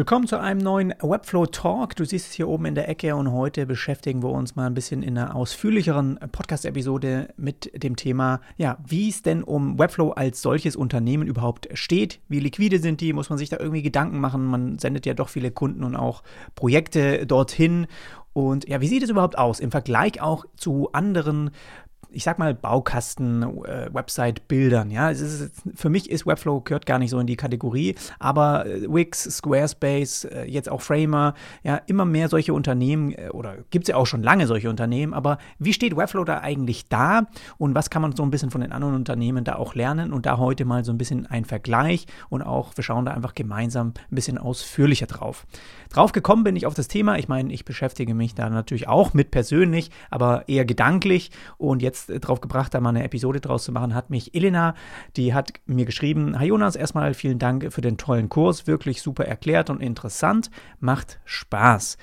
Willkommen zu einem neuen Webflow Talk. Du siehst es hier oben in der Ecke und heute beschäftigen wir uns mal ein bisschen in einer ausführlicheren Podcast-Episode mit dem Thema, ja, wie es denn um Webflow als solches Unternehmen überhaupt steht. Wie liquide sind die? Muss man sich da irgendwie Gedanken machen? Man sendet ja doch viele Kunden und auch Projekte dorthin. Und ja, wie sieht es überhaupt aus im Vergleich auch zu anderen ich sag mal, Baukasten-Website-Bildern. Äh, ja, ist, für mich ist Webflow gehört gar nicht so in die Kategorie, aber äh, Wix, Squarespace, äh, jetzt auch Framer, ja, immer mehr solche Unternehmen äh, oder gibt es ja auch schon lange solche Unternehmen, aber wie steht Webflow da eigentlich da und was kann man so ein bisschen von den anderen Unternehmen da auch lernen und da heute mal so ein bisschen ein Vergleich und auch wir schauen da einfach gemeinsam ein bisschen ausführlicher drauf. Drauf gekommen bin ich auf das Thema, ich meine, ich beschäftige mich da natürlich auch mit persönlich, aber eher gedanklich und jetzt jetzt drauf gebracht, da mal eine Episode draus zu machen, hat mich Elena, die hat mir geschrieben, Hi Jonas, erstmal vielen Dank für den tollen Kurs, wirklich super erklärt und interessant, macht Spaß.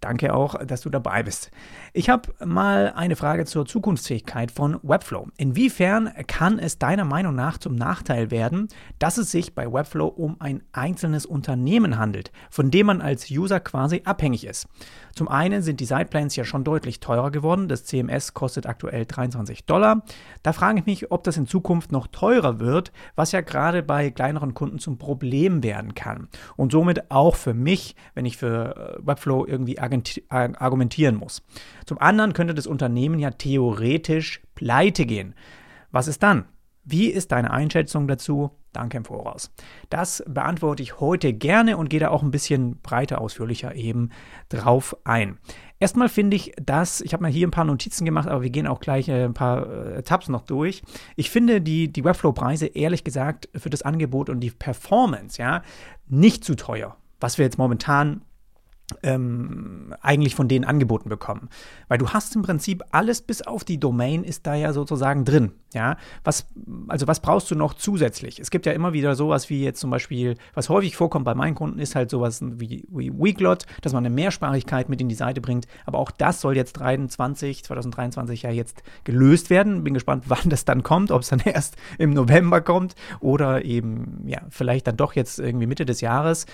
Danke auch, dass du dabei bist. Ich habe mal eine Frage zur Zukunftsfähigkeit von Webflow. Inwiefern kann es deiner Meinung nach zum Nachteil werden, dass es sich bei Webflow um ein einzelnes Unternehmen handelt, von dem man als User quasi abhängig ist? Zum einen sind die Sideplans ja schon deutlich teurer geworden. Das CMS kostet aktuell 23 Dollar. Da frage ich mich, ob das in Zukunft noch teurer wird, was ja gerade bei kleineren Kunden zum Problem werden kann. Und somit auch für mich, wenn ich für äh, Webflow irgendwie argumentieren muss. Zum anderen könnte das Unternehmen ja theoretisch pleite gehen. Was ist dann? Wie ist deine Einschätzung dazu? Danke im Voraus. Das beantworte ich heute gerne und gehe da auch ein bisschen breiter, ausführlicher eben drauf ein. Erstmal finde ich das, ich habe mal hier ein paar Notizen gemacht, aber wir gehen auch gleich äh, ein paar äh, Tabs noch durch. Ich finde die, die Webflow-Preise ehrlich gesagt für das Angebot und die Performance, ja, nicht zu teuer, was wir jetzt momentan ähm, eigentlich von denen angeboten bekommen. Weil du hast im Prinzip alles bis auf die Domain ist da ja sozusagen drin. Ja, was, also was brauchst du noch zusätzlich? Es gibt ja immer wieder sowas wie jetzt zum Beispiel, was häufig vorkommt bei meinen Kunden, ist halt sowas wie, wie Weeklot, dass man eine Mehrsprachigkeit mit in die Seite bringt. Aber auch das soll jetzt 23, 2023 ja jetzt gelöst werden. Bin gespannt, wann das dann kommt, ob es dann erst im November kommt oder eben, ja, vielleicht dann doch jetzt irgendwie Mitte des Jahres.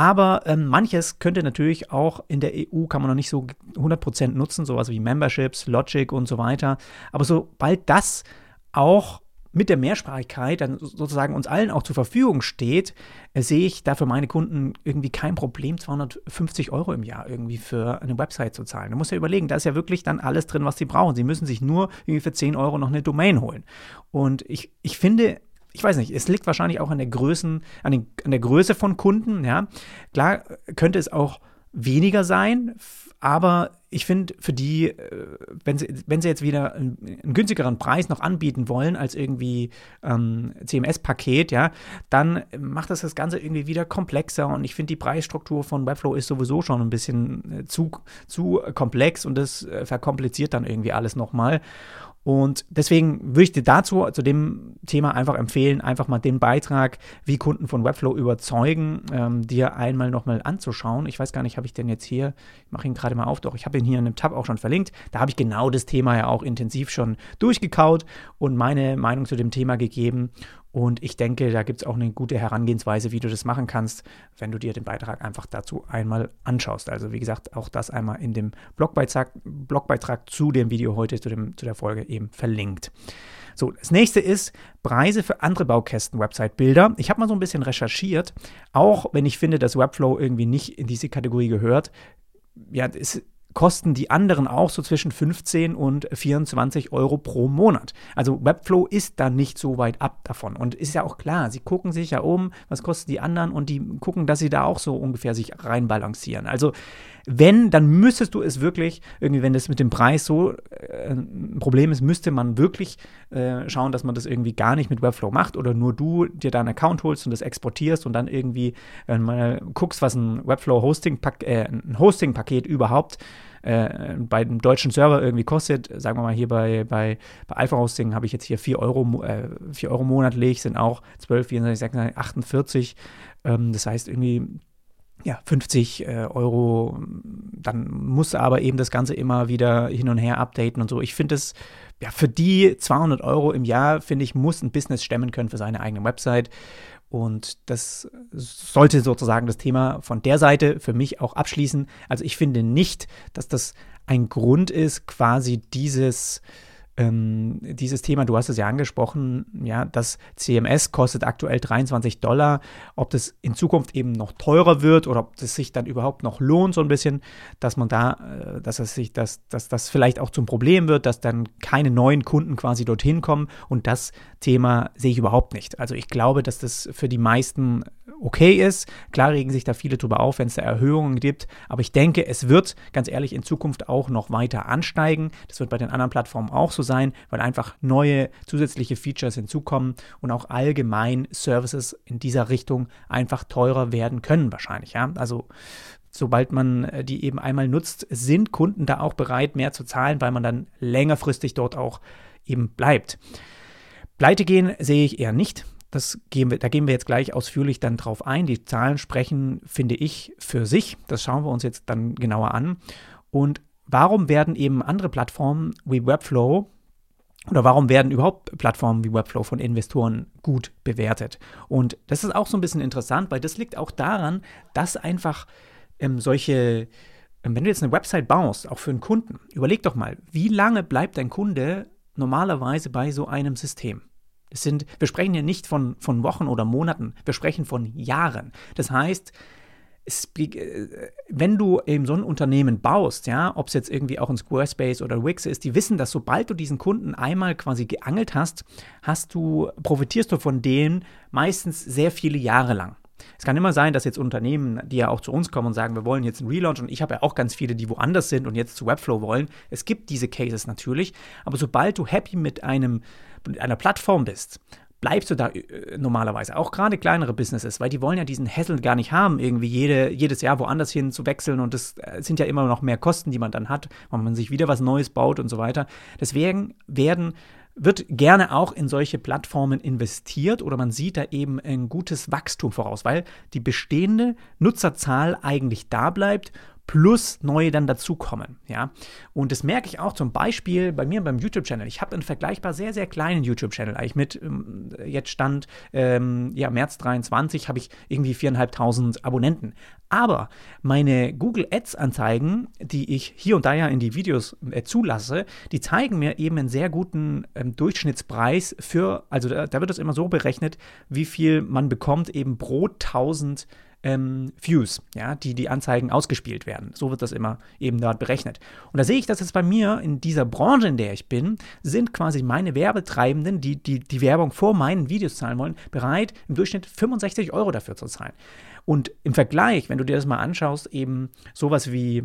Aber ähm, manches könnte natürlich auch in der EU, kann man noch nicht so 100% nutzen, sowas wie Memberships, Logic und so weiter. Aber sobald das auch mit der Mehrsprachigkeit dann sozusagen uns allen auch zur Verfügung steht, äh, sehe ich da für meine Kunden irgendwie kein Problem, 250 Euro im Jahr irgendwie für eine Website zu zahlen. Du musst ja überlegen, da ist ja wirklich dann alles drin, was sie brauchen. Sie müssen sich nur irgendwie für 10 Euro noch eine Domain holen. Und ich, ich finde, ich weiß nicht, es liegt wahrscheinlich auch an der Größen, an, den, an der Größe von Kunden, ja. Klar könnte es auch weniger sein, aber ich finde, für die, äh, wenn sie, wenn sie jetzt wieder einen, einen günstigeren Preis noch anbieten wollen als irgendwie ähm, CMS-Paket, ja, dann macht das das Ganze irgendwie wieder komplexer und ich finde, die Preisstruktur von Webflow ist sowieso schon ein bisschen äh, zu, zu komplex und das äh, verkompliziert dann irgendwie alles nochmal. Und deswegen würde ich dir dazu, zu dem Thema einfach empfehlen, einfach mal den Beitrag, wie Kunden von Webflow überzeugen, ähm, dir einmal nochmal anzuschauen. Ich weiß gar nicht, habe ich denn jetzt hier, ich mache ihn gerade mal auf, doch, ich habe ihn hier in einem Tab auch schon verlinkt. Da habe ich genau das Thema ja auch intensiv schon durchgekaut und meine Meinung zu dem Thema gegeben. Und ich denke, da gibt es auch eine gute Herangehensweise, wie du das machen kannst, wenn du dir den Beitrag einfach dazu einmal anschaust. Also wie gesagt, auch das einmal in dem Blogbeitrag, Blogbeitrag zu dem Video heute, zu, dem, zu der Folge eben verlinkt. So, das nächste ist Preise für andere Baukästen-Website-Bilder. Ich habe mal so ein bisschen recherchiert, auch wenn ich finde, dass Webflow irgendwie nicht in diese Kategorie gehört. Ja, es kosten die anderen auch so zwischen 15 und 24 Euro pro Monat. Also Webflow ist da nicht so weit ab davon. Und ist ja auch klar, sie gucken sich ja um, was kosten die anderen und die gucken, dass sie da auch so ungefähr sich reinbalancieren. Also wenn, dann müsstest du es wirklich, irgendwie, wenn das mit dem Preis so äh, ein Problem ist, müsste man wirklich äh, schauen, dass man das irgendwie gar nicht mit Webflow macht oder nur du dir deinen Account holst und das exportierst und dann irgendwie äh, mal guckst, was ein Webflow-Hosting-Paket äh, ein Hosting überhaupt äh, bei dem deutschen Server irgendwie kostet. Sagen wir mal hier bei, bei, bei Alpha Hosting habe ich jetzt hier 4 Euro, äh, 4 Euro monatlich, sind auch 12, 24, 26, 48. Ähm, das heißt irgendwie ja, 50 äh, Euro, dann muss aber eben das Ganze immer wieder hin und her updaten und so. Ich finde es, ja, für die 200 Euro im Jahr, finde ich, muss ein Business stemmen können für seine eigene Website. Und das sollte sozusagen das Thema von der Seite für mich auch abschließen. Also ich finde nicht, dass das ein Grund ist, quasi dieses ähm, dieses Thema, du hast es ja angesprochen, ja, das CMS kostet aktuell 23 Dollar. Ob das in Zukunft eben noch teurer wird oder ob das sich dann überhaupt noch lohnt, so ein bisschen, dass man da, äh, dass es sich, dass, dass das vielleicht auch zum Problem wird, dass dann keine neuen Kunden quasi dorthin kommen. Und das Thema sehe ich überhaupt nicht. Also ich glaube, dass das für die meisten okay ist. Klar regen sich da viele drüber auf, wenn es da Erhöhungen gibt, aber ich denke, es wird ganz ehrlich in Zukunft auch noch weiter ansteigen. Das wird bei den anderen Plattformen auch so sein, weil einfach neue zusätzliche Features hinzukommen und auch allgemein Services in dieser Richtung einfach teurer werden können wahrscheinlich. Ja? Also sobald man äh, die eben einmal nutzt, sind Kunden da auch bereit, mehr zu zahlen, weil man dann längerfristig dort auch eben bleibt. Pleite gehen sehe ich eher nicht. Das gehen wir, da gehen wir jetzt gleich ausführlich dann drauf ein. Die Zahlen sprechen, finde ich, für sich. Das schauen wir uns jetzt dann genauer an. Und warum werden eben andere Plattformen wie Webflow oder warum werden überhaupt Plattformen wie Webflow von Investoren gut bewertet? Und das ist auch so ein bisschen interessant, weil das liegt auch daran, dass einfach ähm, solche, ähm, wenn du jetzt eine Website baust, auch für einen Kunden, überleg doch mal, wie lange bleibt dein Kunde normalerweise bei so einem System? Das sind, wir sprechen hier nicht von, von Wochen oder Monaten, wir sprechen von Jahren. Das heißt, es, äh, wenn du eben so ein Unternehmen baust, ja, ob es jetzt irgendwie auch ein Squarespace oder Wix ist, die wissen, dass sobald du diesen Kunden einmal quasi geangelt hast, hast du, profitierst du von denen meistens sehr viele Jahre lang. Es kann immer sein, dass jetzt Unternehmen, die ja auch zu uns kommen und sagen, wir wollen jetzt einen Relaunch und ich habe ja auch ganz viele, die woanders sind und jetzt zu Webflow wollen. Es gibt diese Cases natürlich, aber sobald du happy mit einem mit einer Plattform bist, bleibst du da äh, normalerweise. Auch gerade kleinere Businesses, weil die wollen ja diesen Hassel gar nicht haben, irgendwie jede, jedes Jahr woanders hin zu wechseln und das äh, sind ja immer noch mehr Kosten, die man dann hat, wenn man sich wieder was Neues baut und so weiter. Deswegen werden wird gerne auch in solche Plattformen investiert oder man sieht da eben ein gutes Wachstum voraus, weil die bestehende Nutzerzahl eigentlich da bleibt plus neue dann dazukommen. Ja? Und das merke ich auch zum Beispiel bei mir beim YouTube-Channel. Ich habe einen vergleichbar sehr, sehr kleinen YouTube-Channel. Eigentlich mit, ähm, jetzt stand, ähm, ja, März 23 habe ich irgendwie 4.500 Abonnenten. Aber meine Google Ads-Anzeigen, die ich hier und da ja in die Videos äh, zulasse, die zeigen mir eben einen sehr guten ähm, Durchschnittspreis für, also da, da wird es immer so berechnet, wie viel man bekommt eben pro 1000 ähm, Views, ja, die die Anzeigen ausgespielt werden. So wird das immer eben dort berechnet. Und da sehe ich, dass es bei mir in dieser Branche, in der ich bin, sind quasi meine Werbetreibenden, die, die die Werbung vor meinen Videos zahlen wollen, bereit, im Durchschnitt 65 Euro dafür zu zahlen. Und im Vergleich, wenn du dir das mal anschaust, eben sowas wie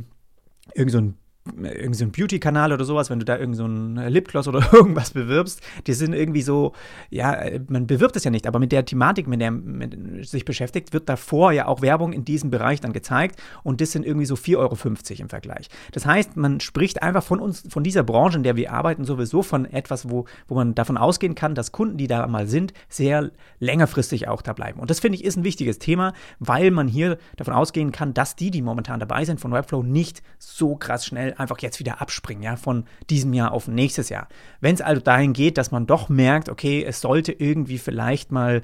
irgend so irgendwie so ein Beauty-Kanal oder sowas, wenn du da irgend so ein Lipgloss oder irgendwas bewirbst, die sind irgendwie so, ja, man bewirbt es ja nicht, aber mit der Thematik, mit der man sich beschäftigt, wird davor ja auch Werbung in diesem Bereich dann gezeigt und das sind irgendwie so 4,50 Euro im Vergleich. Das heißt, man spricht einfach von uns, von dieser Branche, in der wir arbeiten, sowieso von etwas, wo, wo man davon ausgehen kann, dass Kunden, die da mal sind, sehr längerfristig auch da bleiben. Und das finde ich ist ein wichtiges Thema, weil man hier davon ausgehen kann, dass die, die momentan dabei sind von Webflow, nicht so krass schnell einfach jetzt wieder abspringen, ja, von diesem Jahr auf nächstes Jahr. Wenn es also dahin geht, dass man doch merkt, okay, es sollte irgendwie vielleicht mal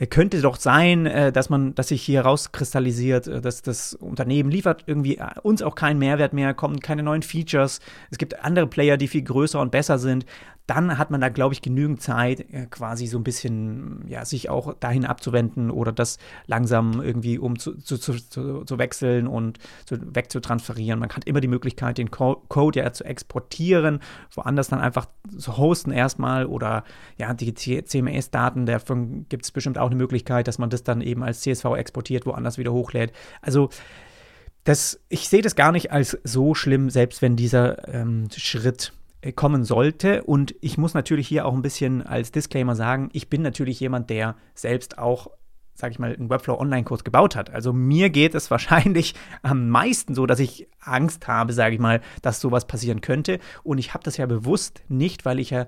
äh, könnte doch sein, äh, dass man, dass sich hier rauskristallisiert, äh, dass das Unternehmen liefert irgendwie uns auch keinen Mehrwert mehr, kommen keine neuen Features. Es gibt andere Player, die viel größer und besser sind dann hat man da, glaube ich, genügend Zeit, äh, quasi so ein bisschen, ja, sich auch dahin abzuwenden oder das langsam irgendwie um zu, zu, zu, zu wechseln und zu, wegzutransferieren. Man hat immer die Möglichkeit, den Code ja zu exportieren, woanders dann einfach zu hosten erstmal oder ja, die CMS-Daten, davon gibt es bestimmt auch eine Möglichkeit, dass man das dann eben als CSV exportiert, woanders wieder hochlädt. Also, das, ich sehe das gar nicht als so schlimm, selbst wenn dieser ähm, Schritt kommen sollte. Und ich muss natürlich hier auch ein bisschen als Disclaimer sagen, ich bin natürlich jemand, der selbst auch sage ich mal, einen Webflow-Online-Kurs gebaut hat. Also mir geht es wahrscheinlich am meisten so, dass ich Angst habe, sage ich mal, dass sowas passieren könnte. Und ich habe das ja bewusst nicht, weil ich ja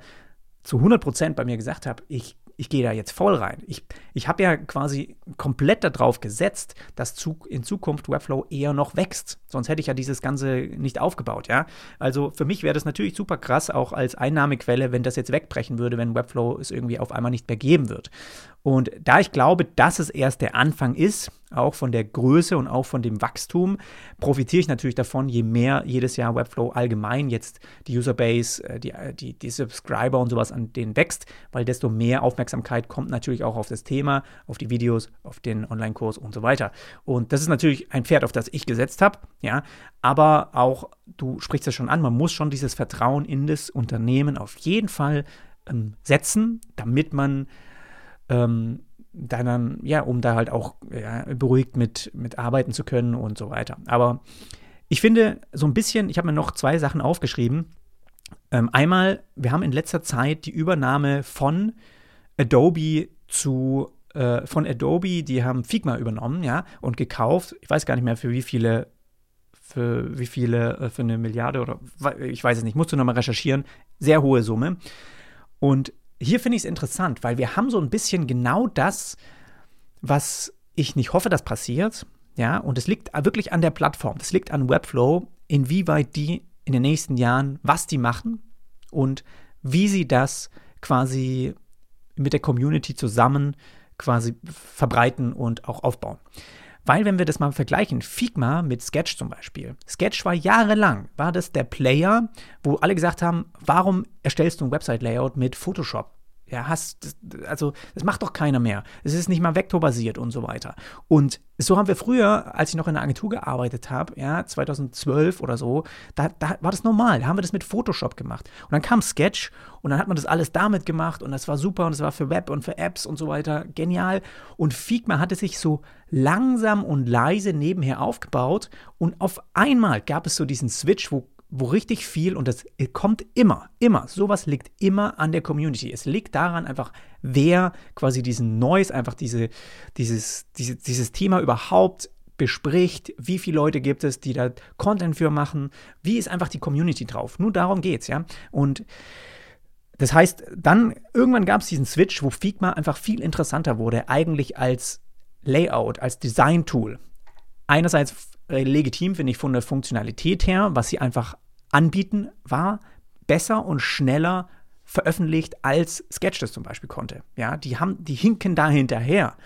zu 100 Prozent bei mir gesagt habe, ich ich gehe da jetzt voll rein. Ich, ich habe ja quasi komplett darauf gesetzt, dass in Zukunft Webflow eher noch wächst. Sonst hätte ich ja dieses Ganze nicht aufgebaut, ja. Also für mich wäre das natürlich super krass, auch als Einnahmequelle, wenn das jetzt wegbrechen würde, wenn Webflow es irgendwie auf einmal nicht mehr geben wird. Und da ich glaube, dass es erst der Anfang ist, auch von der Größe und auch von dem Wachstum, profitiere ich natürlich davon, je mehr jedes Jahr Webflow allgemein jetzt die Userbase, äh, die, äh, die, die Subscriber und sowas an denen wächst, weil desto mehr Aufmerksamkeit kommt natürlich auch auf das Thema, auf die Videos, auf den Online-Kurs und so weiter. Und das ist natürlich ein Pferd, auf das ich gesetzt habe, ja, aber auch, du sprichst es schon an, man muss schon dieses Vertrauen in das Unternehmen auf jeden Fall ähm, setzen, damit man ähm, dann, ja, um da halt auch ja, beruhigt mit, mit arbeiten zu können und so weiter. Aber ich finde so ein bisschen, ich habe mir noch zwei Sachen aufgeschrieben. Ähm, einmal, wir haben in letzter Zeit die Übernahme von Adobe zu äh, von Adobe, die haben Figma übernommen, ja, und gekauft. Ich weiß gar nicht mehr für wie viele für wie viele, äh, für eine Milliarde oder ich weiß es nicht, musst du nochmal recherchieren. Sehr hohe Summe. Und hier finde ich es interessant, weil wir haben so ein bisschen genau das, was ich nicht hoffe, dass passiert. Ja, und es liegt wirklich an der Plattform. Das liegt an Webflow, inwieweit die in den nächsten Jahren, was die machen und wie sie das quasi mit der Community zusammen quasi verbreiten und auch aufbauen. Weil, wenn wir das mal vergleichen, Figma mit Sketch zum Beispiel. Sketch war jahrelang, war das der Player, wo alle gesagt haben, warum erstellst du ein Website-Layout mit Photoshop? Ja, hast, also das macht doch keiner mehr. Es ist nicht mal vektorbasiert und so weiter. Und so haben wir früher, als ich noch in der Agentur gearbeitet habe, ja, 2012 oder so, da, da war das normal. Da haben wir das mit Photoshop gemacht. Und dann kam Sketch und dann hat man das alles damit gemacht und das war super und das war für Web und für Apps und so weiter genial. Und Figma hatte sich so langsam und leise nebenher aufgebaut und auf einmal gab es so diesen Switch, wo wo richtig viel, und das kommt immer, immer, sowas liegt immer an der Community. Es liegt daran einfach, wer quasi diesen Noise, einfach diese, dieses, diese, dieses Thema überhaupt bespricht, wie viele Leute gibt es, die da Content für machen, wie ist einfach die Community drauf. Nur darum geht's, ja. Und das heißt, dann irgendwann gab es diesen Switch, wo Figma einfach viel interessanter wurde, eigentlich als Layout, als Design-Tool. Einerseits legitim, finde ich, von der Funktionalität her, was sie einfach anbieten, war besser und schneller veröffentlicht, als Sketch das zum Beispiel konnte. Ja, die haben, die hinken da hinterher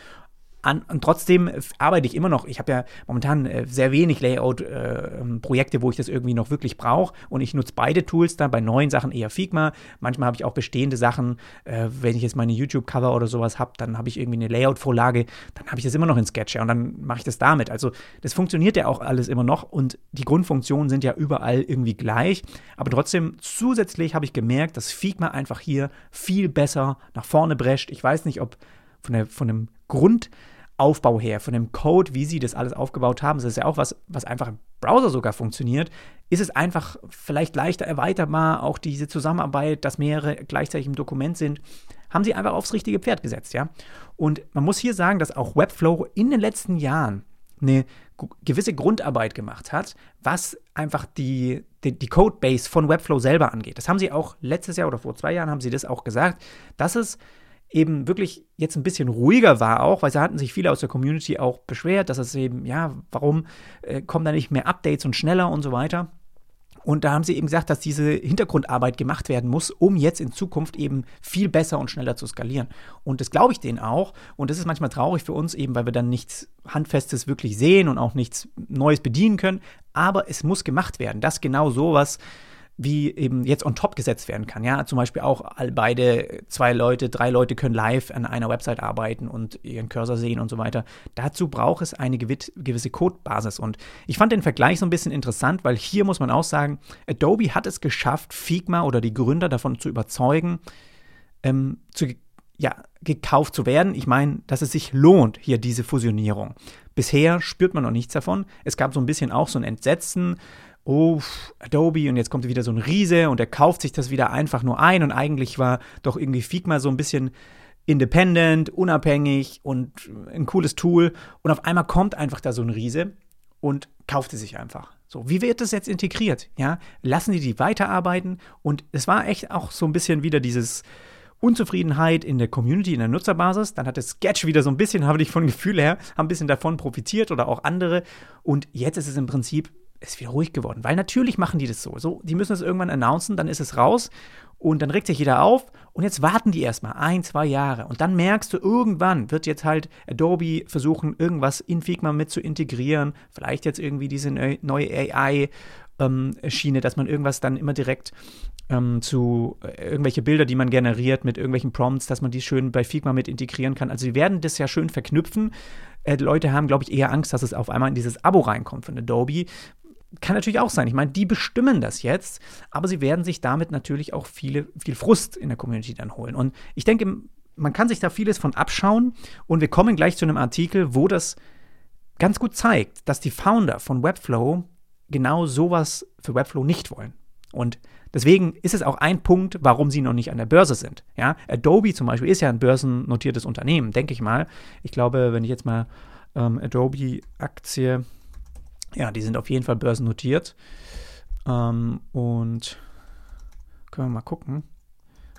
an, und trotzdem arbeite ich immer noch. Ich habe ja momentan äh, sehr wenig Layout-Projekte, äh, wo ich das irgendwie noch wirklich brauche. Und ich nutze beide Tools dann. Bei neuen Sachen eher Figma. Manchmal habe ich auch bestehende Sachen. Äh, wenn ich jetzt meine YouTube-Cover oder sowas habe, dann habe ich irgendwie eine Layout-Vorlage. Dann habe ich das immer noch in Sketch. Und dann mache ich das damit. Also, das funktioniert ja auch alles immer noch. Und die Grundfunktionen sind ja überall irgendwie gleich. Aber trotzdem, zusätzlich habe ich gemerkt, dass Figma einfach hier viel besser nach vorne brescht. Ich weiß nicht, ob von, der, von dem Grund Aufbau her, von dem Code, wie sie das alles aufgebaut haben, das ist ja auch was, was einfach im Browser sogar funktioniert, ist es einfach vielleicht leichter erweiterbar, auch diese Zusammenarbeit, dass mehrere gleichzeitig im Dokument sind, haben sie einfach aufs richtige Pferd gesetzt, ja. Und man muss hier sagen, dass auch Webflow in den letzten Jahren eine gewisse Grundarbeit gemacht hat, was einfach die, die, die Codebase von Webflow selber angeht. Das haben sie auch letztes Jahr oder vor zwei Jahren haben sie das auch gesagt, dass es eben wirklich jetzt ein bisschen ruhiger war auch, weil sie hatten sich viele aus der Community auch beschwert, dass es eben, ja, warum äh, kommen da nicht mehr Updates und schneller und so weiter. Und da haben sie eben gesagt, dass diese Hintergrundarbeit gemacht werden muss, um jetzt in Zukunft eben viel besser und schneller zu skalieren. Und das glaube ich denen auch. Und das ist manchmal traurig für uns eben, weil wir dann nichts Handfestes wirklich sehen und auch nichts Neues bedienen können. Aber es muss gemacht werden, dass genau sowas wie eben jetzt on top gesetzt werden kann. Ja, zum Beispiel auch all beide, zwei Leute, drei Leute können live an einer Website arbeiten und ihren Cursor sehen und so weiter. Dazu braucht es eine gewisse Codebasis. Und ich fand den Vergleich so ein bisschen interessant, weil hier muss man auch sagen, Adobe hat es geschafft, Figma oder die Gründer davon zu überzeugen, ähm, zu, ja, gekauft zu werden. Ich meine, dass es sich lohnt, hier diese Fusionierung. Bisher spürt man noch nichts davon. Es gab so ein bisschen auch so ein Entsetzen oh, Adobe und jetzt kommt wieder so ein Riese und er kauft sich das wieder einfach nur ein und eigentlich war doch irgendwie Figma so ein bisschen independent, unabhängig und ein cooles Tool und auf einmal kommt einfach da so ein Riese und kauft es sich einfach. So, wie wird das jetzt integriert? Ja, lassen die die weiterarbeiten und es war echt auch so ein bisschen wieder dieses Unzufriedenheit in der Community, in der Nutzerbasis. Dann hat der Sketch wieder so ein bisschen, habe ich von Gefühl her, ein bisschen davon profitiert oder auch andere. Und jetzt ist es im Prinzip ist wieder ruhig geworden. Weil natürlich machen die das so. so die müssen es irgendwann announcen, dann ist es raus und dann regt sich jeder auf und jetzt warten die erstmal ein, zwei Jahre. Und dann merkst du, irgendwann wird jetzt halt Adobe versuchen, irgendwas in Figma mit zu integrieren. Vielleicht jetzt irgendwie diese neue AI ähm, Schiene, dass man irgendwas dann immer direkt ähm, zu äh, irgendwelche Bilder, die man generiert mit irgendwelchen Prompts, dass man die schön bei Figma mit integrieren kann. Also sie werden das ja schön verknüpfen. Äh, Leute haben, glaube ich, eher Angst, dass es auf einmal in dieses Abo reinkommt von Adobe. Kann natürlich auch sein. Ich meine, die bestimmen das jetzt, aber sie werden sich damit natürlich auch viele, viel Frust in der Community dann holen. Und ich denke, man kann sich da vieles von abschauen und wir kommen gleich zu einem Artikel, wo das ganz gut zeigt, dass die Founder von Webflow genau sowas für Webflow nicht wollen. Und deswegen ist es auch ein Punkt, warum sie noch nicht an der Börse sind. Ja, Adobe zum Beispiel ist ja ein börsennotiertes Unternehmen, denke ich mal. Ich glaube, wenn ich jetzt mal ähm, Adobe-Aktie, ja, die sind auf jeden Fall börsennotiert. Ähm, und können wir mal gucken,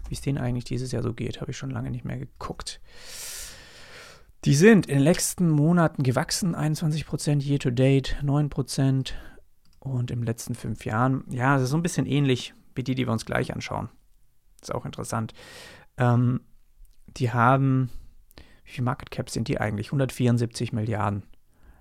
wie es denen eigentlich dieses Jahr so geht. Habe ich schon lange nicht mehr geguckt. Die sind in den letzten Monaten gewachsen, 21% year to date, 9%, und im letzten fünf Jahren, ja, das ist so ein bisschen ähnlich wie die, die wir uns gleich anschauen. ist auch interessant. Ähm, die haben, wie viel Market Cap sind die eigentlich? 174 Milliarden.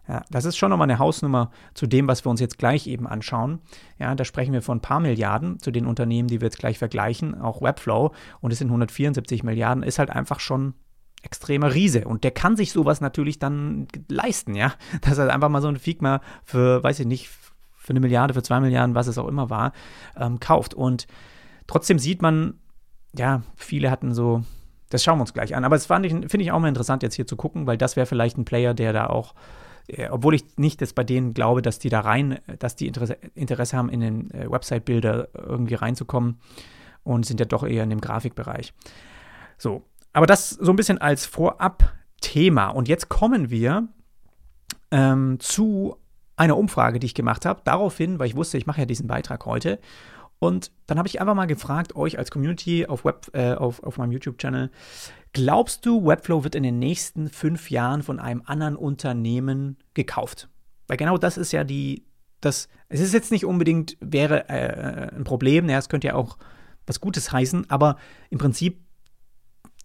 Ja, das ist schon nochmal eine Hausnummer zu dem, was wir uns jetzt gleich eben anschauen. Ja, da sprechen wir von ein paar Milliarden zu den Unternehmen, die wir jetzt gleich vergleichen, auch Webflow. Und es sind 174 Milliarden, ist halt einfach schon extremer Riese. Und der kann sich sowas natürlich dann leisten, ja. Dass er einfach mal so ein Figma für, weiß ich nicht, für eine Milliarde, für zwei Milliarden, was es auch immer war, ähm, kauft. Und trotzdem sieht man, ja, viele hatten so, das schauen wir uns gleich an. Aber das finde ich auch mal interessant, jetzt hier zu gucken, weil das wäre vielleicht ein Player, der da auch äh, obwohl ich nicht jetzt bei denen glaube, dass die da rein, dass die Interesse, Interesse haben, in den äh, Website-Bilder irgendwie reinzukommen und sind ja doch eher in dem Grafikbereich. So, aber das so ein bisschen als Vorab-Thema. Und jetzt kommen wir ähm, zu eine Umfrage, die ich gemacht habe, daraufhin, weil ich wusste, ich mache ja diesen Beitrag heute. Und dann habe ich einfach mal gefragt, euch als Community auf, Web, äh, auf, auf meinem YouTube-Channel, glaubst du, Webflow wird in den nächsten fünf Jahren von einem anderen Unternehmen gekauft? Weil genau das ist ja die, das, es ist jetzt nicht unbedingt, wäre äh, ein Problem, ja, es könnte ja auch was Gutes heißen, aber im Prinzip,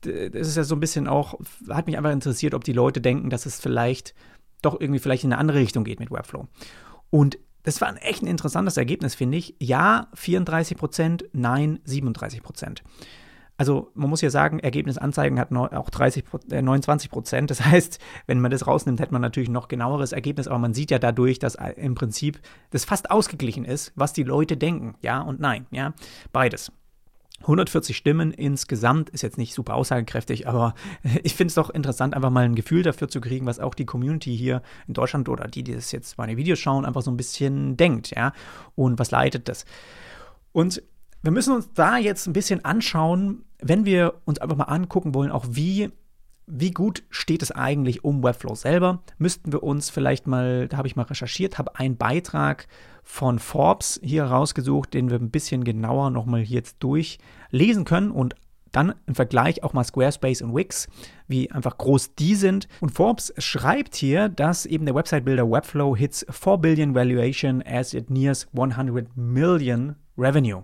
das ist ja so ein bisschen auch, hat mich einfach interessiert, ob die Leute denken, dass es vielleicht doch irgendwie vielleicht in eine andere Richtung geht mit Webflow. Und das war ein echt ein interessantes Ergebnis, finde ich. Ja, 34 Prozent, nein, 37 Prozent. Also man muss ja sagen, Ergebnisanzeigen hat auch 30, äh, 29 Prozent. Das heißt, wenn man das rausnimmt, hätte man natürlich noch genaueres Ergebnis. Aber man sieht ja dadurch, dass äh, im Prinzip das fast ausgeglichen ist, was die Leute denken. Ja und nein. Ja, beides. 140 Stimmen insgesamt ist jetzt nicht super aussagekräftig, aber ich finde es doch interessant, einfach mal ein Gefühl dafür zu kriegen, was auch die Community hier in Deutschland oder die, die das jetzt meine Videos schauen, einfach so ein bisschen denkt, ja. Und was leitet das? Und wir müssen uns da jetzt ein bisschen anschauen, wenn wir uns einfach mal angucken wollen, auch wie wie gut steht es eigentlich um Webflow selber? Müssten wir uns vielleicht mal, da habe ich mal recherchiert, habe einen Beitrag von Forbes hier rausgesucht, den wir ein bisschen genauer nochmal jetzt durchlesen können und dann im Vergleich auch mal Squarespace und Wix, wie einfach groß die sind. Und Forbes schreibt hier, dass eben der Website-Builder Webflow hits 4 Billion Valuation as it nears 100 Million Revenue.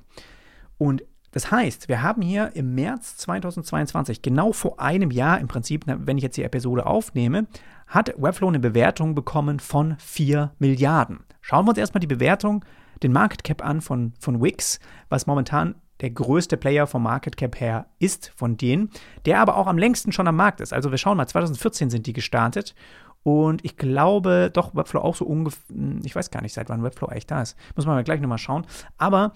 Und das heißt, wir haben hier im März 2022, genau vor einem Jahr im Prinzip, wenn ich jetzt die Episode aufnehme, hat Webflow eine Bewertung bekommen von 4 Milliarden. Schauen wir uns erstmal die Bewertung, den Market Cap an von, von Wix, was momentan der größte Player vom Market Cap her ist von denen, der aber auch am längsten schon am Markt ist. Also wir schauen mal, 2014 sind die gestartet und ich glaube, doch, Webflow auch so ungefähr, ich weiß gar nicht, seit wann Webflow eigentlich da ist. Muss man gleich nochmal schauen. Aber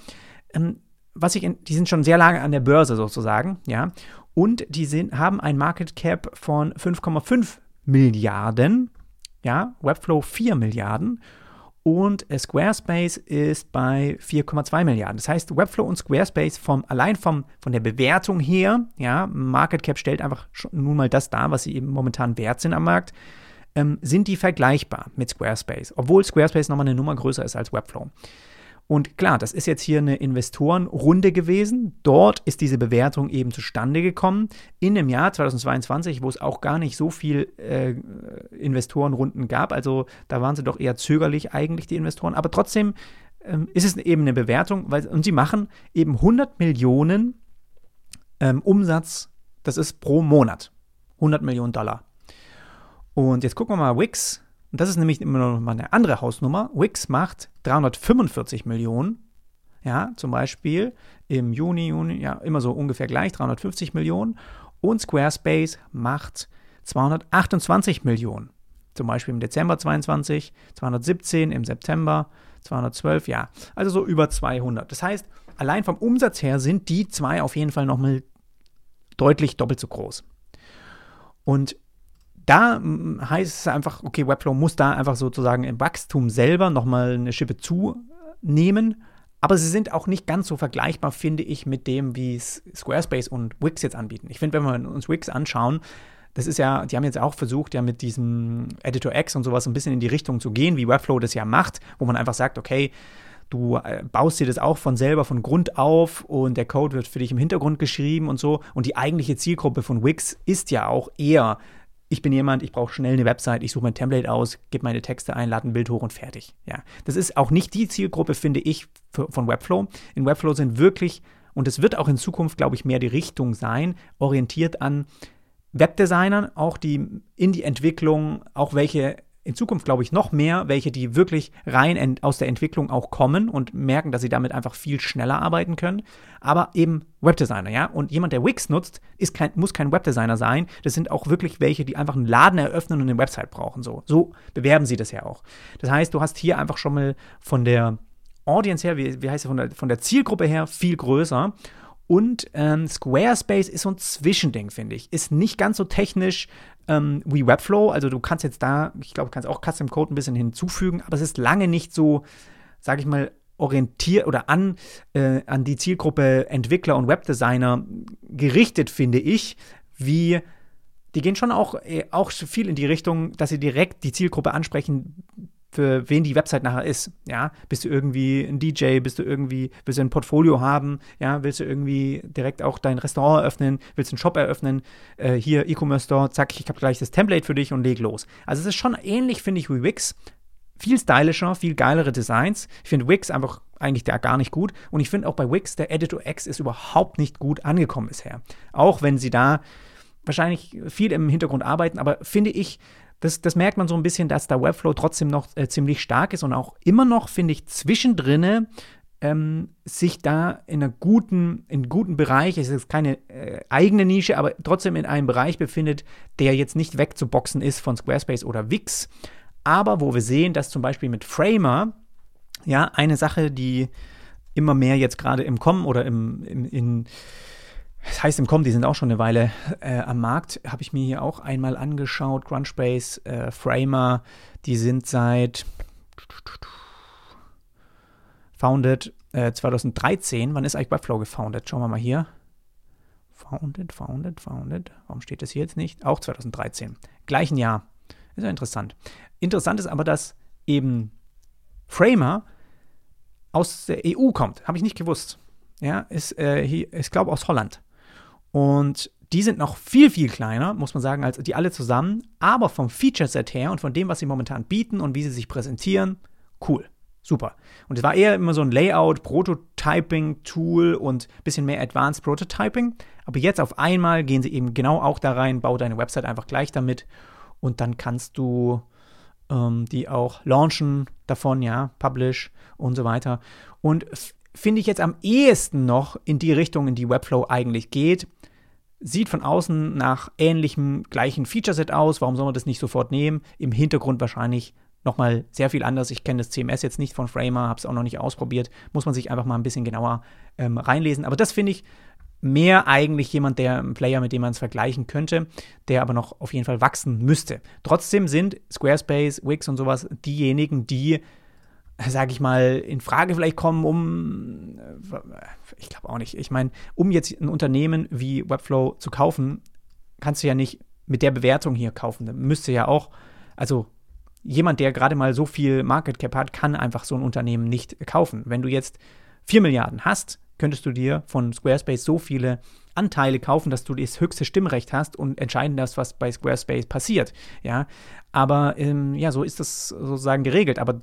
ähm, was ich, in, die sind schon sehr lange an der Börse sozusagen, ja. Und die sind, haben ein Market Cap von 5,5 Milliarden, ja, Webflow 4 Milliarden und Squarespace ist bei 4,2 Milliarden. Das heißt, Webflow und Squarespace vom, allein vom, von der Bewertung her, ja, Market Cap stellt einfach nun mal das dar, was sie eben momentan wert sind am Markt, ähm, sind die vergleichbar mit Squarespace, obwohl Squarespace nochmal eine Nummer größer ist als Webflow. Und klar, das ist jetzt hier eine Investorenrunde gewesen. Dort ist diese Bewertung eben zustande gekommen. In dem Jahr 2022, wo es auch gar nicht so viel äh, Investorenrunden gab. Also da waren sie doch eher zögerlich eigentlich, die Investoren. Aber trotzdem ähm, ist es eben eine Bewertung, weil, und sie machen eben 100 Millionen ähm, Umsatz, das ist pro Monat. 100 Millionen Dollar. Und jetzt gucken wir mal Wix. Und das ist nämlich immer noch mal eine andere Hausnummer. Wix macht 345 Millionen. Ja, zum Beispiel im Juni, Juni, ja, immer so ungefähr gleich, 350 Millionen. Und Squarespace macht 228 Millionen. Zum Beispiel im Dezember 22, 217 im September, 212, ja. Also so über 200. Das heißt, allein vom Umsatz her sind die zwei auf jeden Fall nochmal deutlich doppelt so groß. Und da mm, heißt es einfach, okay, Webflow muss da einfach sozusagen im Wachstum selber nochmal eine Schippe zunehmen. Aber sie sind auch nicht ganz so vergleichbar, finde ich, mit dem, wie es Squarespace und Wix jetzt anbieten. Ich finde, wenn wir uns Wix anschauen, das ist ja, die haben jetzt auch versucht, ja mit diesem Editor X und sowas ein bisschen in die Richtung zu gehen, wie Webflow das ja macht, wo man einfach sagt, okay, du äh, baust dir das auch von selber von Grund auf und der Code wird für dich im Hintergrund geschrieben und so. Und die eigentliche Zielgruppe von Wix ist ja auch eher, ich bin jemand, ich brauche schnell eine Website, ich suche mein Template aus, gebe meine Texte ein, lade ein Bild hoch und fertig. Ja, das ist auch nicht die Zielgruppe, finde ich, für, von Webflow. In Webflow sind wirklich, und es wird auch in Zukunft, glaube ich, mehr die Richtung sein, orientiert an Webdesignern, auch die in die Entwicklung, auch welche in Zukunft, glaube ich, noch mehr, welche, die wirklich rein aus der Entwicklung auch kommen und merken, dass sie damit einfach viel schneller arbeiten können. Aber eben Webdesigner, ja. Und jemand, der Wix nutzt, ist kein, muss kein Webdesigner sein. Das sind auch wirklich welche, die einfach einen Laden eröffnen und eine Website brauchen. So, so bewerben sie das ja auch. Das heißt, du hast hier einfach schon mal von der Audience her, wie, wie heißt es, von der, von der Zielgruppe her viel größer. Und ähm, Squarespace ist so ein Zwischending, finde ich. Ist nicht ganz so technisch ähm, wie Webflow. Also du kannst jetzt da, ich glaube, kannst auch Custom Code ein bisschen hinzufügen, aber es ist lange nicht so, sage ich mal, orientiert oder an, äh, an die Zielgruppe Entwickler und Webdesigner gerichtet, finde ich, wie die gehen schon auch, äh, auch viel in die Richtung, dass sie direkt die Zielgruppe ansprechen, für wen die Website nachher ist. Ja, bist du irgendwie ein DJ, bist du irgendwie, willst du ein Portfolio haben, ja, willst du irgendwie direkt auch dein Restaurant eröffnen, willst du einen Shop eröffnen, äh, hier E-Commerce Store, zack, ich habe gleich das Template für dich und leg los. Also es ist schon ähnlich, finde ich, wie Wix. Viel stylischer, viel geilere Designs. Ich finde Wix einfach eigentlich da gar nicht gut. Und ich finde auch bei Wix, der Editor X ist überhaupt nicht gut angekommen bisher. Auch wenn sie da wahrscheinlich viel im Hintergrund arbeiten, aber finde ich, das, das merkt man so ein bisschen, dass der Webflow trotzdem noch äh, ziemlich stark ist und auch immer noch, finde ich, zwischendrin ähm, sich da in einer guten, in guten Bereich, es ist keine äh, eigene Nische, aber trotzdem in einem Bereich befindet, der jetzt nicht wegzuboxen ist von Squarespace oder Wix, aber wo wir sehen, dass zum Beispiel mit Framer, ja, eine Sache, die immer mehr jetzt gerade im Kommen oder im, im in das heißt im Kommen, die sind auch schon eine Weile äh, am Markt. Habe ich mir hier auch einmal angeschaut. Crunchbase, äh, Framer, die sind seit founded äh, 2013. Wann ist eigentlich Webflow gefounded? Schauen wir mal hier. Founded, founded, founded. Warum steht das hier jetzt nicht? Auch 2013. Gleichen Jahr. Ist ja interessant. Interessant ist aber, dass eben Framer aus der EU kommt. Habe ich nicht gewusst. Ja, ist, äh, hier, ich glaube aus Holland. Und die sind noch viel, viel kleiner, muss man sagen, als die alle zusammen. Aber vom Feature-Set her und von dem, was sie momentan bieten und wie sie sich präsentieren, cool. Super. Und es war eher immer so ein Layout, Prototyping-Tool und ein bisschen mehr Advanced Prototyping. Aber jetzt auf einmal gehen sie eben genau auch da rein, bau deine Website einfach gleich damit und dann kannst du ähm, die auch launchen davon, ja, publish und so weiter. Und finde ich jetzt am ehesten noch in die Richtung, in die Webflow eigentlich geht. Sieht von außen nach ähnlichem, gleichen Feature-Set aus. Warum soll man das nicht sofort nehmen? Im Hintergrund wahrscheinlich nochmal sehr viel anders. Ich kenne das CMS jetzt nicht von Framer, habe es auch noch nicht ausprobiert. Muss man sich einfach mal ein bisschen genauer ähm, reinlesen. Aber das finde ich mehr eigentlich jemand, der ein Player, mit dem man es vergleichen könnte, der aber noch auf jeden Fall wachsen müsste. Trotzdem sind Squarespace, Wix und sowas diejenigen, die sage ich mal, in Frage vielleicht kommen, um, ich glaube auch nicht, ich meine, um jetzt ein Unternehmen wie Webflow zu kaufen, kannst du ja nicht mit der Bewertung hier kaufen. Da müsste ja auch, also jemand, der gerade mal so viel Market Cap hat, kann einfach so ein Unternehmen nicht kaufen. Wenn du jetzt 4 Milliarden hast, könntest du dir von Squarespace so viele Anteile kaufen, dass du das höchste Stimmrecht hast und entscheiden darfst, was bei Squarespace passiert. Ja, aber ähm, ja, so ist das sozusagen geregelt. Aber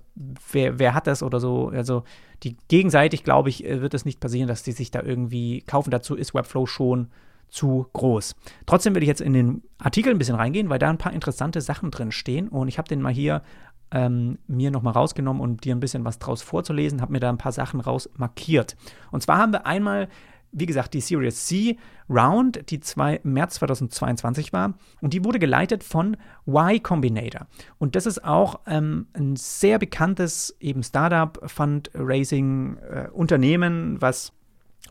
wer, wer hat das oder so? Also die gegenseitig, glaube ich, äh, wird es nicht passieren, dass die sich da irgendwie kaufen. Dazu ist Webflow schon zu groß. Trotzdem will ich jetzt in den Artikel ein bisschen reingehen, weil da ein paar interessante Sachen drin stehen und ich habe den mal hier ähm, mir nochmal rausgenommen, um dir ein bisschen was draus vorzulesen, habe mir da ein paar Sachen raus markiert. Und zwar haben wir einmal wie gesagt, die Series C Round, die zwei, März 2022 war. Und die wurde geleitet von Y Combinator. Und das ist auch ähm, ein sehr bekanntes eben Startup Fundraising äh, was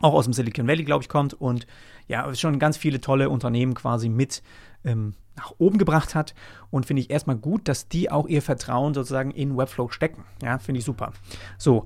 auch aus dem Silicon Valley, glaube ich, kommt und ja, schon ganz viele tolle Unternehmen quasi mit ähm, nach oben gebracht hat. Und finde ich erstmal gut, dass die auch ihr Vertrauen sozusagen in Webflow stecken. Ja, finde ich super. So.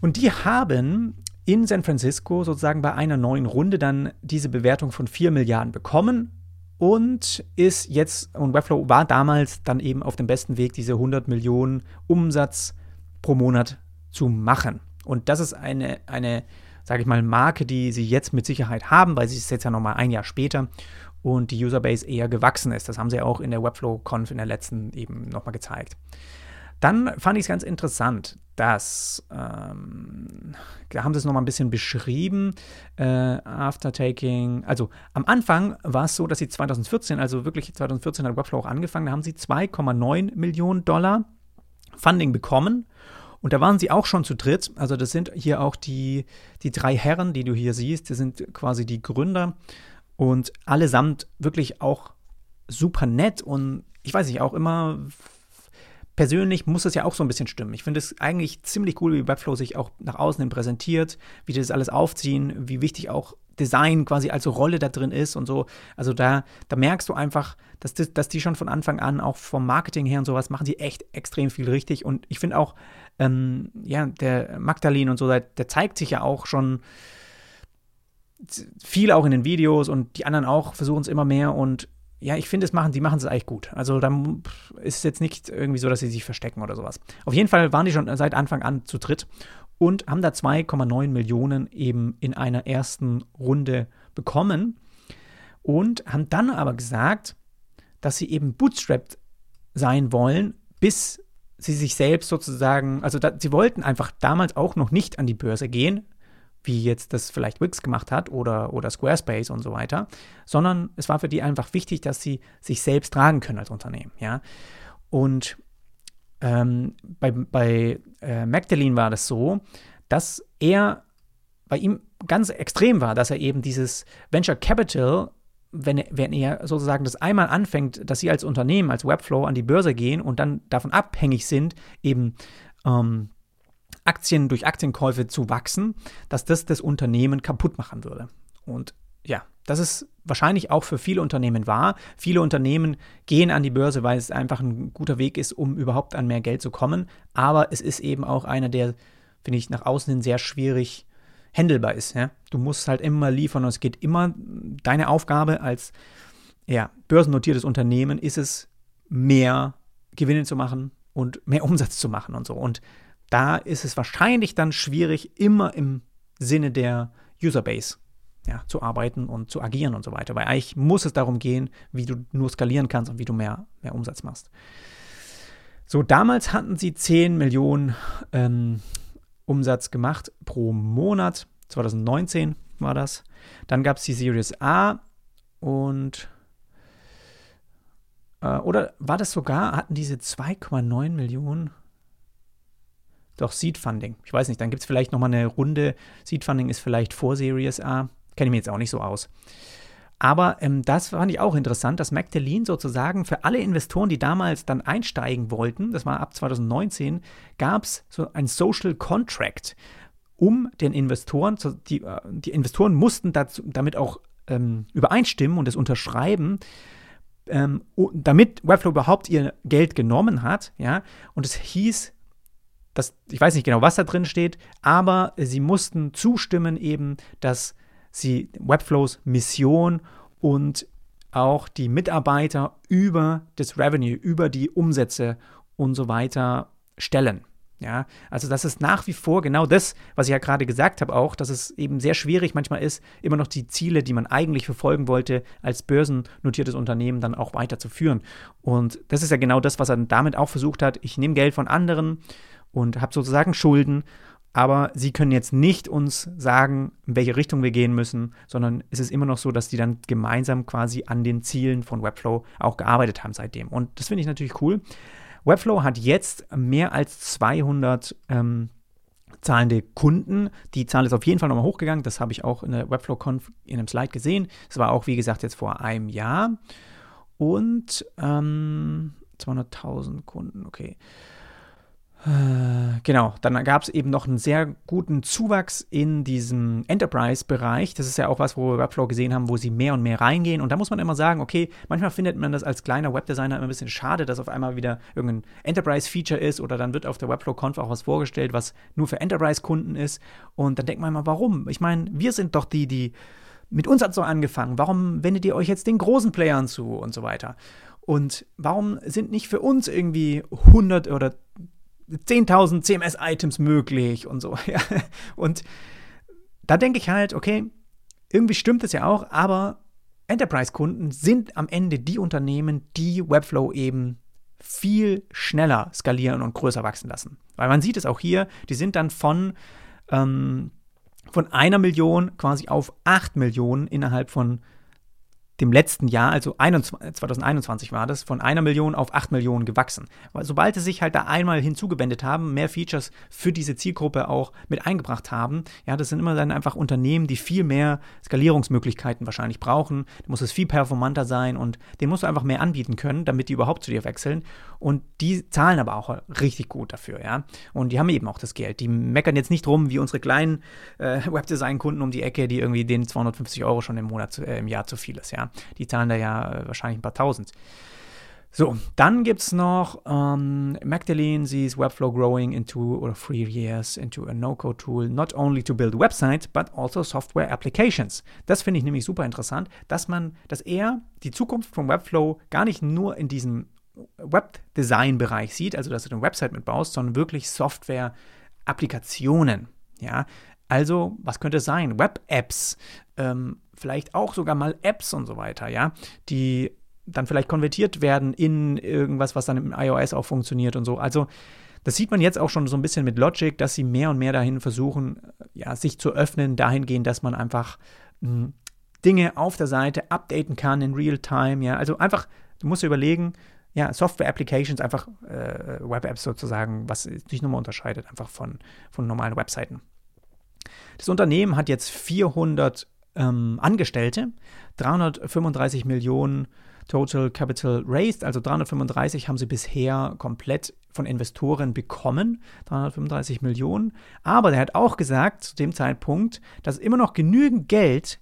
Und die haben in San Francisco sozusagen bei einer neuen Runde dann diese Bewertung von 4 Milliarden bekommen und ist jetzt, und Webflow war damals dann eben auf dem besten Weg, diese 100 Millionen Umsatz pro Monat zu machen. Und das ist eine, eine sage ich mal, Marke, die sie jetzt mit Sicherheit haben, weil sie ist jetzt ja nochmal ein Jahr später und die Userbase eher gewachsen ist. Das haben sie auch in der Webflow-Conf in der letzten eben nochmal gezeigt. Dann fand ich es ganz interessant, dass, ähm, da haben sie es nochmal ein bisschen beschrieben, äh, after taking, also am Anfang war es so, dass sie 2014, also wirklich 2014 hat Webflow auch angefangen, da haben sie 2,9 Millionen Dollar Funding bekommen. Und da waren sie auch schon zu dritt. Also das sind hier auch die, die drei Herren, die du hier siehst, die sind quasi die Gründer und allesamt wirklich auch super nett und ich weiß nicht, auch immer persönlich muss es ja auch so ein bisschen stimmen. Ich finde es eigentlich ziemlich cool, wie Webflow sich auch nach außen hin präsentiert, wie die das alles aufziehen, wie wichtig auch Design quasi als Rolle da drin ist und so. Also da, da merkst du einfach, dass, das, dass die schon von Anfang an auch vom Marketing her und sowas machen die echt extrem viel richtig. Und ich finde auch, ähm, ja, der Magdalene und so, der, der zeigt sich ja auch schon viel auch in den Videos und die anderen auch versuchen es immer mehr und ja, ich finde, es machen, die machen es eigentlich gut. Also da ist es jetzt nicht irgendwie so, dass sie sich verstecken oder sowas. Auf jeden Fall waren die schon seit Anfang an zu dritt und haben da 2,9 Millionen eben in einer ersten Runde bekommen und haben dann aber gesagt, dass sie eben bootstrapped sein wollen, bis sie sich selbst sozusagen, also da, sie wollten einfach damals auch noch nicht an die Börse gehen, wie jetzt das vielleicht Wix gemacht hat oder, oder Squarespace und so weiter, sondern es war für die einfach wichtig, dass sie sich selbst tragen können als Unternehmen, ja. Und ähm, bei, bei äh, Magdalene war das so, dass er bei ihm ganz extrem war, dass er eben dieses Venture Capital, wenn, wenn er sozusagen das einmal anfängt, dass sie als Unternehmen, als Webflow an die Börse gehen und dann davon abhängig sind, eben ähm, Aktien durch Aktienkäufe zu wachsen, dass das das Unternehmen kaputt machen würde. Und ja, das ist wahrscheinlich auch für viele Unternehmen wahr. Viele Unternehmen gehen an die Börse, weil es einfach ein guter Weg ist, um überhaupt an mehr Geld zu kommen. Aber es ist eben auch einer, der, finde ich, nach außen hin sehr schwierig handelbar ist. Ja? Du musst halt immer liefern und es geht immer, deine Aufgabe als ja, börsennotiertes Unternehmen ist es, mehr Gewinne zu machen und mehr Umsatz zu machen und so. Und da ist es wahrscheinlich dann schwierig, immer im Sinne der Userbase ja, zu arbeiten und zu agieren und so weiter. Weil eigentlich muss es darum gehen, wie du nur skalieren kannst und wie du mehr, mehr Umsatz machst. So, damals hatten sie 10 Millionen ähm, Umsatz gemacht pro Monat. 2019 war das. Dann gab es die Series A und äh, oder war das sogar, hatten diese 2,9 Millionen doch, Seed Funding. Ich weiß nicht, dann gibt es vielleicht nochmal eine Runde. Seed Funding ist vielleicht vor Series A. Kenne ich mir jetzt auch nicht so aus. Aber ähm, das fand ich auch interessant, dass Magdalene sozusagen für alle Investoren, die damals dann einsteigen wollten, das war ab 2019, gab es so ein Social Contract, um den Investoren, die, äh, die Investoren mussten dazu, damit auch ähm, übereinstimmen und es unterschreiben, ähm, damit Webflow überhaupt ihr Geld genommen hat, ja, und es hieß, das, ich weiß nicht genau, was da drin steht, aber sie mussten zustimmen eben, dass sie Webflows Mission und auch die Mitarbeiter über das Revenue, über die Umsätze und so weiter stellen. Ja, also das ist nach wie vor genau das, was ich ja gerade gesagt habe, auch, dass es eben sehr schwierig manchmal ist, immer noch die Ziele, die man eigentlich verfolgen wollte, als börsennotiertes Unternehmen dann auch weiterzuführen. Und das ist ja genau das, was er damit auch versucht hat. Ich nehme Geld von anderen und habe sozusagen Schulden, aber sie können jetzt nicht uns sagen, in welche Richtung wir gehen müssen, sondern es ist immer noch so, dass die dann gemeinsam quasi an den Zielen von Webflow auch gearbeitet haben seitdem. Und das finde ich natürlich cool. Webflow hat jetzt mehr als 200 ähm, zahlende Kunden. Die Zahl ist auf jeden Fall nochmal hochgegangen. Das habe ich auch in der Webflow-Conf in einem Slide gesehen. Das war auch, wie gesagt, jetzt vor einem Jahr. Und ähm, 200.000 Kunden, okay. Äh, genau, dann gab es eben noch einen sehr guten Zuwachs in diesem Enterprise-Bereich. Das ist ja auch was, wo wir Webflow gesehen haben, wo sie mehr und mehr reingehen. Und da muss man immer sagen, okay, manchmal findet man das als kleiner Webdesigner immer ein bisschen schade, dass auf einmal wieder irgendein Enterprise-Feature ist oder dann wird auf der Webflow-Conf auch was vorgestellt, was nur für Enterprise-Kunden ist. Und dann denkt man immer, warum? Ich meine, wir sind doch die, die mit uns hat es so angefangen. Warum wendet ihr euch jetzt den großen Playern zu und so weiter? Und warum sind nicht für uns irgendwie 100 oder 10.000 CMS-Items möglich und so. Ja. Und da denke ich halt, okay, irgendwie stimmt es ja auch, aber Enterprise-Kunden sind am Ende die Unternehmen, die Webflow eben viel schneller skalieren und größer wachsen lassen. Weil man sieht es auch hier, die sind dann von, ähm, von einer Million quasi auf acht Millionen innerhalb von dem letzten Jahr, also 2021 war das, von einer Million auf acht Millionen gewachsen. Weil sobald sie sich halt da einmal hinzugewendet haben, mehr Features für diese Zielgruppe auch mit eingebracht haben, ja, das sind immer dann einfach Unternehmen, die viel mehr Skalierungsmöglichkeiten wahrscheinlich brauchen. Da muss es viel performanter sein und den musst du einfach mehr anbieten können, damit die überhaupt zu dir wechseln. Und die zahlen aber auch richtig gut dafür, ja. Und die haben eben auch das Geld. Die meckern jetzt nicht rum wie unsere kleinen äh, Webdesign-Kunden um die Ecke, die irgendwie den 250 Euro schon im Monat, äh, im Jahr zu viel ist, ja. Die zahlen da ja äh, wahrscheinlich ein paar Tausend. So, dann gibt es noch ähm, Magdalene sees Webflow growing in two or three years into a no-code tool, not only to build websites, but also software applications. Das finde ich nämlich super interessant, dass man, dass er die Zukunft von Webflow gar nicht nur in diesem Webdesign-Bereich sieht, also dass du eine Website mitbaust, sondern wirklich Software-Applikationen. Ja, also, was könnte es sein? Web-Apps, ähm, vielleicht auch sogar mal Apps und so weiter, ja, die dann vielleicht konvertiert werden in irgendwas, was dann im iOS auch funktioniert und so. Also, das sieht man jetzt auch schon so ein bisschen mit Logic, dass sie mehr und mehr dahin versuchen, ja, sich zu öffnen, dahingehend, dass man einfach mh, hm, Dinge auf der Seite updaten kann in Real-Time, ja. Also einfach, du musst dir überlegen, ja, Software-Applications, einfach äh, Web-Apps sozusagen, was sich nochmal unterscheidet einfach von, von normalen Webseiten. Das Unternehmen hat jetzt 400 ähm, Angestellte, 335 Millionen Total Capital Raised, also 335 haben sie bisher komplett von Investoren bekommen, 335 Millionen. Aber der hat auch gesagt zu dem Zeitpunkt, dass immer noch genügend Geld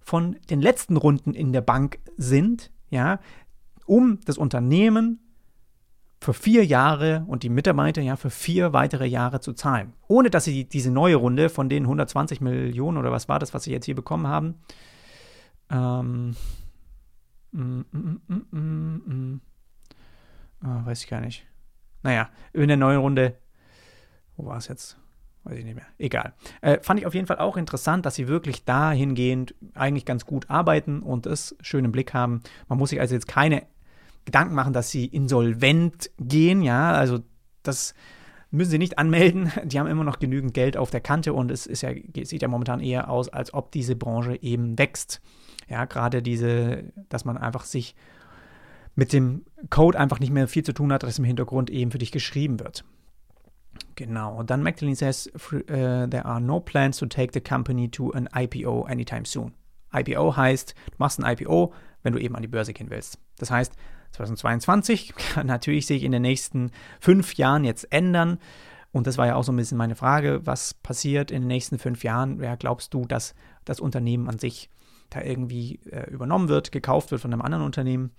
von den letzten Runden in der Bank sind, ja, um das Unternehmen für vier Jahre und die Mitarbeiter ja für vier weitere Jahre zu zahlen. Ohne dass sie diese neue Runde von den 120 Millionen oder was war das, was sie jetzt hier bekommen haben, ähm, mm, mm, mm, oh, weiß ich gar nicht. Naja, in der neuen Runde, wo war es jetzt? Weiß ich nicht mehr. Egal. Äh, fand ich auf jeden Fall auch interessant, dass sie wirklich dahingehend eigentlich ganz gut arbeiten und es schön im Blick haben. Man muss sich also jetzt keine Gedanken machen, dass sie insolvent gehen, ja, also das müssen sie nicht anmelden. Die haben immer noch genügend Geld auf der Kante und es ist ja, sieht ja momentan eher aus, als ob diese Branche eben wächst. Ja, gerade diese, dass man einfach sich mit dem Code einfach nicht mehr viel zu tun hat, dass im Hintergrund eben für dich geschrieben wird. Genau. Und dann Magdalene says, uh, there are no plans to take the company to an IPO anytime soon. IPO heißt, du machst ein IPO, wenn du eben an die Börse gehen willst. Das heißt, 2022 kann natürlich sich in den nächsten fünf Jahren jetzt ändern. Und das war ja auch so ein bisschen meine Frage, was passiert in den nächsten fünf Jahren? Wer glaubst du, dass das Unternehmen an sich da irgendwie äh, übernommen wird, gekauft wird von einem anderen Unternehmen?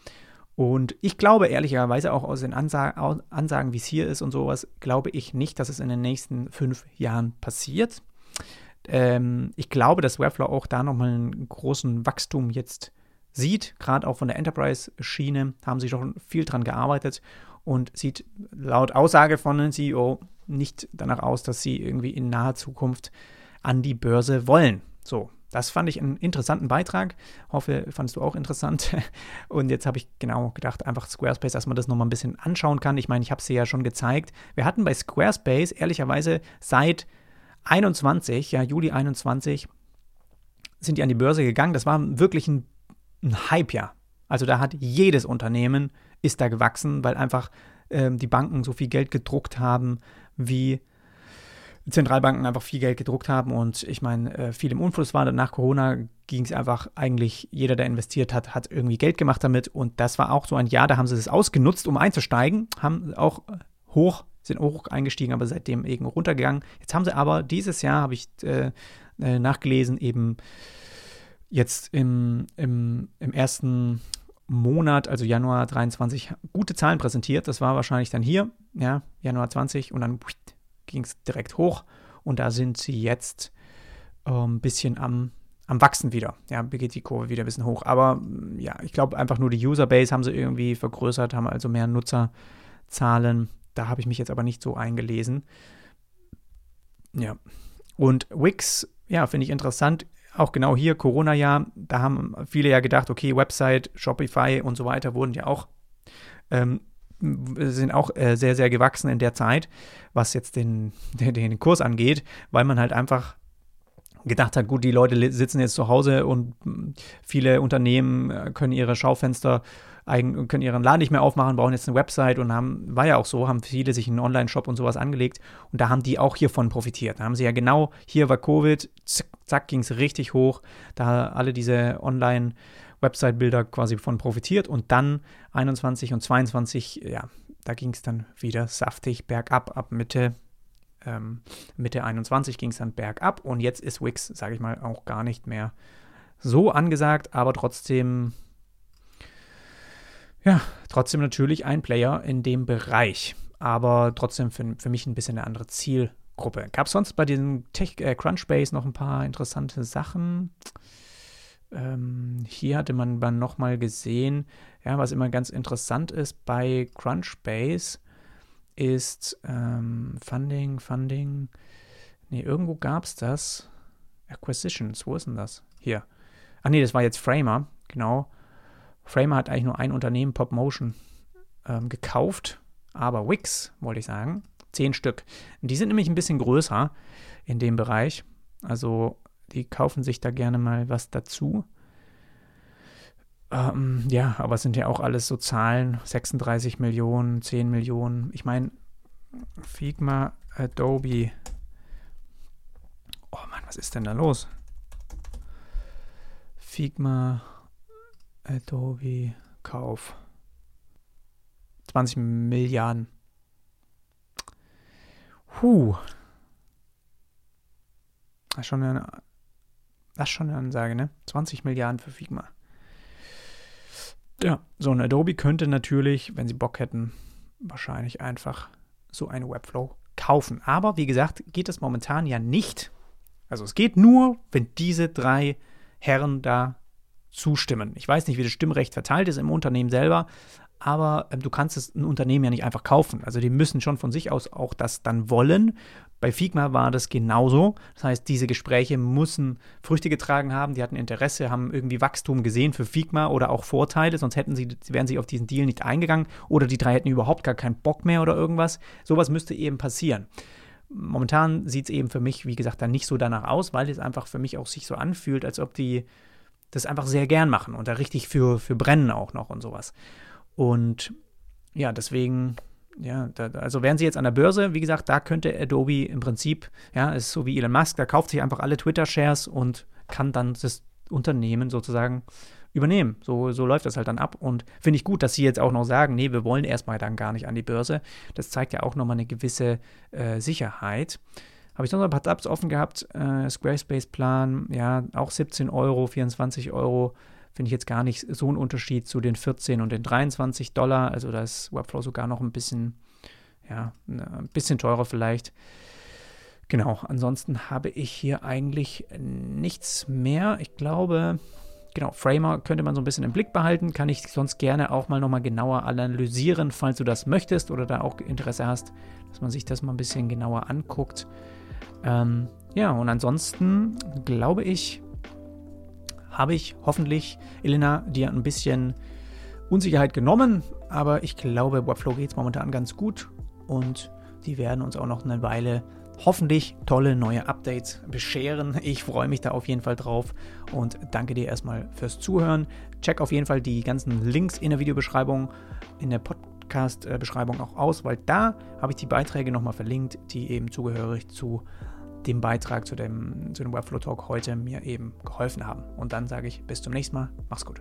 Und ich glaube ehrlicherweise auch aus den Ansa Ansagen, wie es hier ist und sowas, glaube ich nicht, dass es in den nächsten fünf Jahren passiert. Ähm, ich glaube, dass Webflow auch da nochmal einen großen Wachstum jetzt sieht. Gerade auch von der Enterprise-Schiene haben sie schon viel dran gearbeitet. und sieht laut Aussage von dem CEO nicht danach aus, dass sie irgendwie in naher Zukunft an die Börse wollen. So, das fand ich einen interessanten Beitrag. Hoffe, fandest du auch interessant. Und jetzt habe ich genau gedacht, einfach Squarespace, dass man das nochmal ein bisschen anschauen kann. Ich meine, ich habe dir ja schon gezeigt. Wir hatten bei Squarespace ehrlicherweise seit 21, ja, Juli 21, sind die an die Börse gegangen. Das war wirklich ein, ein Hype-Jahr. Also da hat jedes Unternehmen ist da gewachsen, weil einfach ähm, die Banken so viel Geld gedruckt haben, wie Zentralbanken einfach viel Geld gedruckt haben und ich meine, äh, viel im Unfluss war. Nach Corona ging es einfach eigentlich, jeder, der investiert hat, hat irgendwie Geld gemacht damit und das war auch so ein Jahr, da haben sie es ausgenutzt, um einzusteigen, haben auch hoch, sind hoch eingestiegen, aber seitdem eben runtergegangen. Jetzt haben sie aber dieses Jahr, habe ich äh, äh, nachgelesen, eben jetzt im, im, im ersten Monat, also Januar 23, gute Zahlen präsentiert. Das war wahrscheinlich dann hier, ja, Januar 20 und dann ging es direkt hoch und da sind sie jetzt ein ähm, bisschen am, am Wachsen wieder. Ja, geht die Kurve wieder ein bisschen hoch. Aber mm, ja, ich glaube einfach nur die Userbase haben sie irgendwie vergrößert, haben also mehr Nutzerzahlen. Da habe ich mich jetzt aber nicht so eingelesen. Ja. Und Wix, ja, finde ich interessant. Auch genau hier, Corona-Jahr, da haben viele ja gedacht, okay, Website, Shopify und so weiter wurden ja auch ähm, sind auch äh, sehr, sehr gewachsen in der Zeit, was jetzt den, den, Kurs angeht, weil man halt einfach gedacht hat, gut, die Leute sitzen jetzt zu Hause und hm, viele Unternehmen äh, können ihre Schaufenster, können ihren Laden nicht mehr aufmachen, brauchen jetzt eine Website und haben, war ja auch so, haben viele sich einen Online-Shop und sowas angelegt und da haben die auch hiervon profitiert. Da haben sie ja genau, hier war Covid, zack, zack ging es richtig hoch, da alle diese Online- Website-Bilder quasi von profitiert und dann 21 und 22, ja, da ging es dann wieder saftig bergab. Ab Mitte, ähm, Mitte 21 ging es dann bergab und jetzt ist Wix, sage ich mal, auch gar nicht mehr so angesagt, aber trotzdem, ja, trotzdem natürlich ein Player in dem Bereich, aber trotzdem für, für mich ein bisschen eine andere Zielgruppe. Gab es sonst bei diesem Tech äh, Crunchbase noch ein paar interessante Sachen? ähm, hier hatte man dann nochmal gesehen, ja, was immer ganz interessant ist bei Crunchbase ist ähm, Funding, Funding. Ne, irgendwo gab es das. Acquisitions, wo ist denn das? Hier. Ach nee, das war jetzt Framer, genau. Framer hat eigentlich nur ein Unternehmen, PopMotion, ähm, gekauft, aber Wix, wollte ich sagen, zehn Stück. Und die sind nämlich ein bisschen größer in dem Bereich. Also die kaufen sich da gerne mal was dazu. Ähm, ja, aber es sind ja auch alles so Zahlen, 36 Millionen, 10 Millionen. Ich meine, Figma, Adobe. Oh Mann, was ist denn da los? Figma, Adobe, Kauf. 20 Milliarden. Huh. Das ist schon eine das ist schon eine Ansage, ne? 20 Milliarden für Figma. Ja, so ein Adobe könnte natürlich, wenn sie Bock hätten, wahrscheinlich einfach so eine Webflow kaufen. Aber wie gesagt, geht es momentan ja nicht. Also es geht nur, wenn diese drei Herren da zustimmen. Ich weiß nicht, wie das Stimmrecht verteilt ist im Unternehmen selber, aber ähm, du kannst es ein Unternehmen ja nicht einfach kaufen. Also die müssen schon von sich aus auch das dann wollen. Bei Figma war das genauso. Das heißt, diese Gespräche müssen Früchte getragen haben, die hatten Interesse, haben irgendwie Wachstum gesehen für Figma oder auch Vorteile, sonst hätten sie, wären sie auf diesen Deal nicht eingegangen oder die drei hätten überhaupt gar keinen Bock mehr oder irgendwas. Sowas müsste eben passieren. Momentan sieht es eben für mich, wie gesagt, dann nicht so danach aus, weil es einfach für mich auch sich so anfühlt, als ob die das einfach sehr gern machen und da richtig für, für brennen auch noch und sowas. Und ja, deswegen, ja, da, also wären sie jetzt an der Börse, wie gesagt, da könnte Adobe im Prinzip, ja, ist so wie Elon Musk, da kauft sich einfach alle Twitter-Shares und kann dann das Unternehmen sozusagen übernehmen. So, so läuft das halt dann ab. Und finde ich gut, dass sie jetzt auch noch sagen, nee, wir wollen erstmal dann gar nicht an die Börse. Das zeigt ja auch nochmal eine gewisse äh, Sicherheit. Habe ich noch ein paar Tabs offen gehabt. Äh, Squarespace-Plan, ja, auch 17 Euro, 24 Euro finde ich jetzt gar nicht so ein Unterschied zu den 14 und den 23 Dollar. Also da ist Webflow sogar noch ein bisschen, ja, ein bisschen teurer vielleicht. Genau, ansonsten habe ich hier eigentlich nichts mehr. Ich glaube, genau, Framer könnte man so ein bisschen im Blick behalten, kann ich sonst gerne auch mal nochmal genauer analysieren, falls du das möchtest oder da auch Interesse hast, dass man sich das mal ein bisschen genauer anguckt. Ähm, ja, und ansonsten glaube ich, habe ich hoffentlich, Elena, dir ein bisschen Unsicherheit genommen, aber ich glaube, Webflow geht es momentan ganz gut und die werden uns auch noch eine Weile hoffentlich tolle neue Updates bescheren. Ich freue mich da auf jeden Fall drauf und danke dir erstmal fürs Zuhören. Check auf jeden Fall die ganzen Links in der Videobeschreibung, in der Podcast-Beschreibung auch aus, weil da habe ich die Beiträge nochmal verlinkt, die eben zugehörig zu dem Beitrag zu dem, zu dem Webflow Talk heute mir eben geholfen haben. Und dann sage ich bis zum nächsten Mal. Mach's gut.